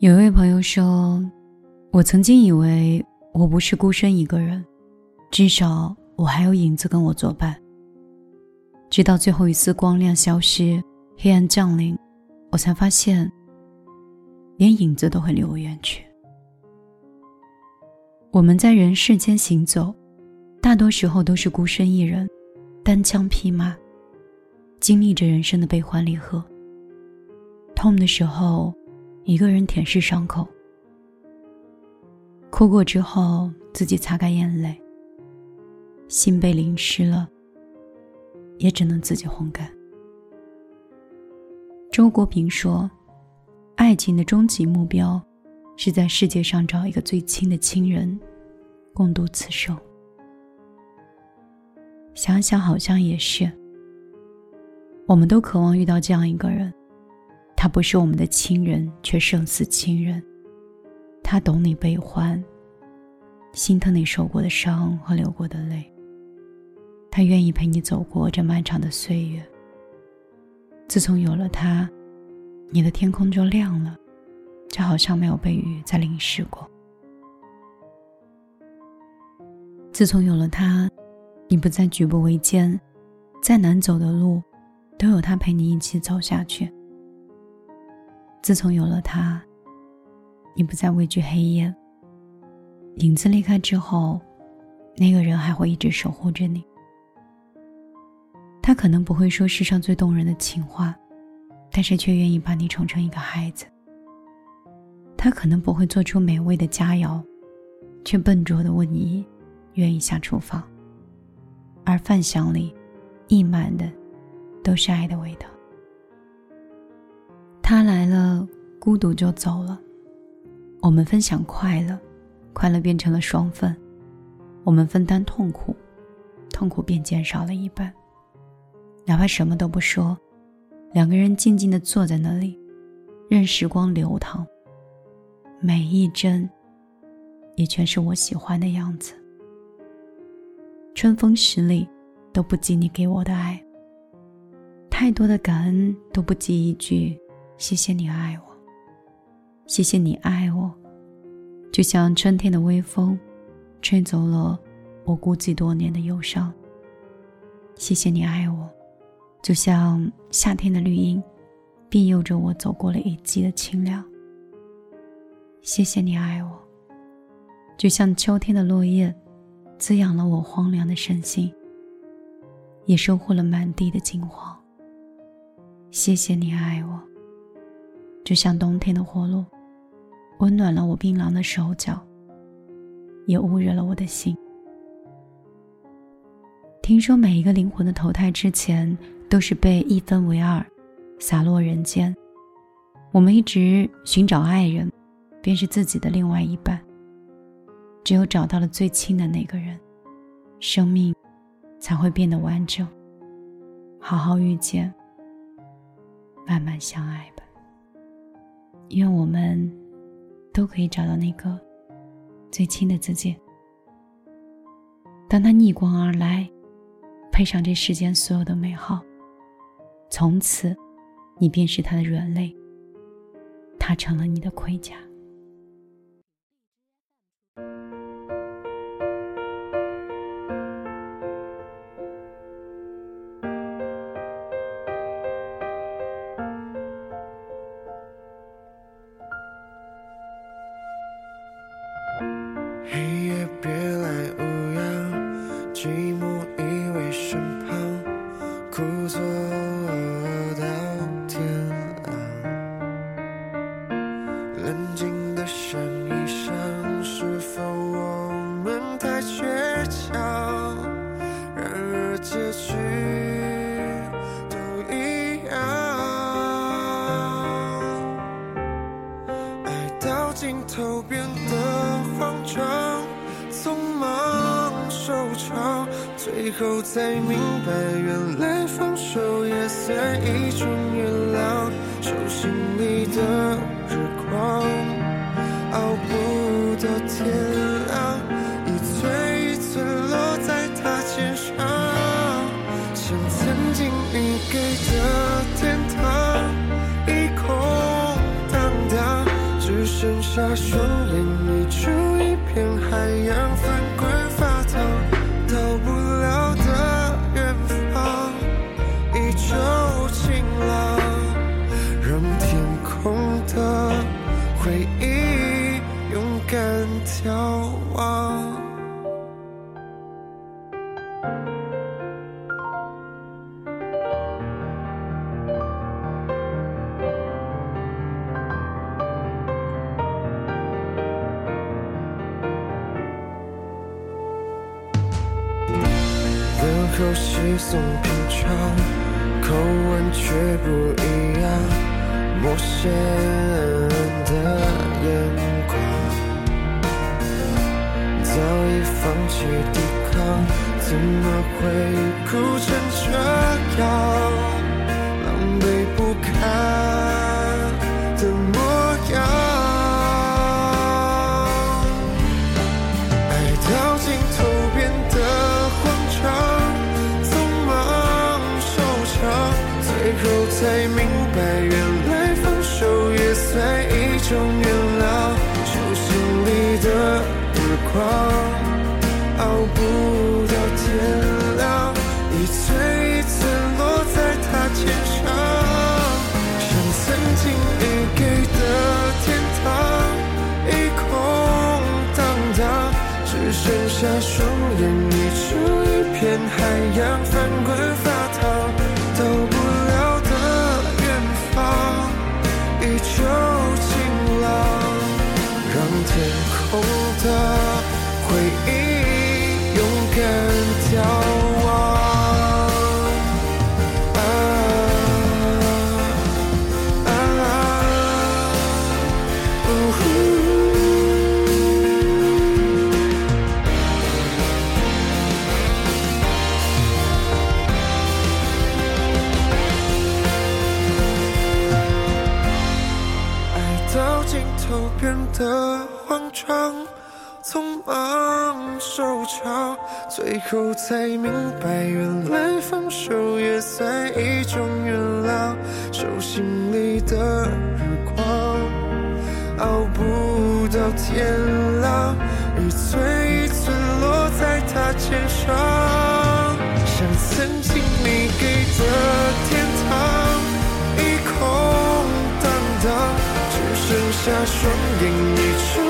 有一位朋友说：“我曾经以为我不是孤身一个人，至少我还有影子跟我作伴。直到最后一丝光亮消失，黑暗降临，我才发现，连影子都会离我远去。我们在人世间行走，大多时候都是孤身一人，单枪匹马，经历着人生的悲欢离合。痛的时候。”一个人舔舐伤口，哭过之后自己擦干眼泪。心被淋湿了，也只能自己烘干。周国平说：“爱情的终极目标，是在世界上找一个最亲的亲人，共度此生。”想想好像也是，我们都渴望遇到这样一个人。他不是我们的亲人，却胜似亲人。他懂你悲欢，心疼你受过的伤和流过的泪。他愿意陪你走过这漫长的岁月。自从有了他，你的天空就亮了，就好像没有被雨再淋湿过。自从有了他，你不再举步维艰，再难走的路，都有他陪你一起走下去。自从有了他，你不再畏惧黑夜。影子离开之后，那个人还会一直守护着你。他可能不会说世上最动人的情话，但是却愿意把你宠成一个孩子。他可能不会做出美味的佳肴，却笨拙的问你愿意下厨房。而饭香里溢满的，都是爱的味道。他来了，孤独就走了。我们分享快乐，快乐变成了双份；我们分担痛苦，痛苦便减少了一半。哪怕什么都不说，两个人静静的坐在那里，任时光流淌。每一帧，也全是我喜欢的样子。春风十里，都不及你给我的爱。太多的感恩，都不及一句。谢谢你爱我，谢谢你爱我，就像春天的微风，吹走了我孤寂多年的忧伤。谢谢你爱我，就像夏天的绿荫，庇佑着我走过了一季的清凉。谢谢你爱我，就像秋天的落叶，滋养了我荒凉的身心，也收获了满地的金黄。谢谢你爱我。就像冬天的火炉，温暖了我冰冷的手脚，也捂热了我的心。听说每一个灵魂的投胎之前，都是被一分为二，洒落人间。我们一直寻找爱人，便是自己的另外一半。只有找到了最亲的那个人，生命才会变得完整。好好遇见，慢慢相爱吧。愿我们都可以找到那个最亲的自己。当他逆光而来，配上这世间所有的美好，从此你便是他的软肋，他成了你的盔甲。黑夜别来无恙，寂寞依偎身旁，苦坐到天亮。冷静的想一想，是否我们太倔强？然而结局都一样，爱到尽头变。收场，最后才明白，原来放手也算一种原谅。手心里的日光，熬不到天亮，一寸一寸落在他肩上，像曾经你给的天堂，一空荡荡，只。剩下双眼溢出一片海洋，口稀松平常，口吻却不一样。陌生的眼光，早已放弃抵抗，怎么会哭成这样？狼狈不堪的模样，爱到尽头变得慌张。匆忙收场最后才明白，原来放手也算一种原谅。海洋，的慌张，匆忙收场，最后才明白，原来放手也算一种原谅。手心里的日光，熬不到天亮，一寸一寸落在他肩上，下双眼一出。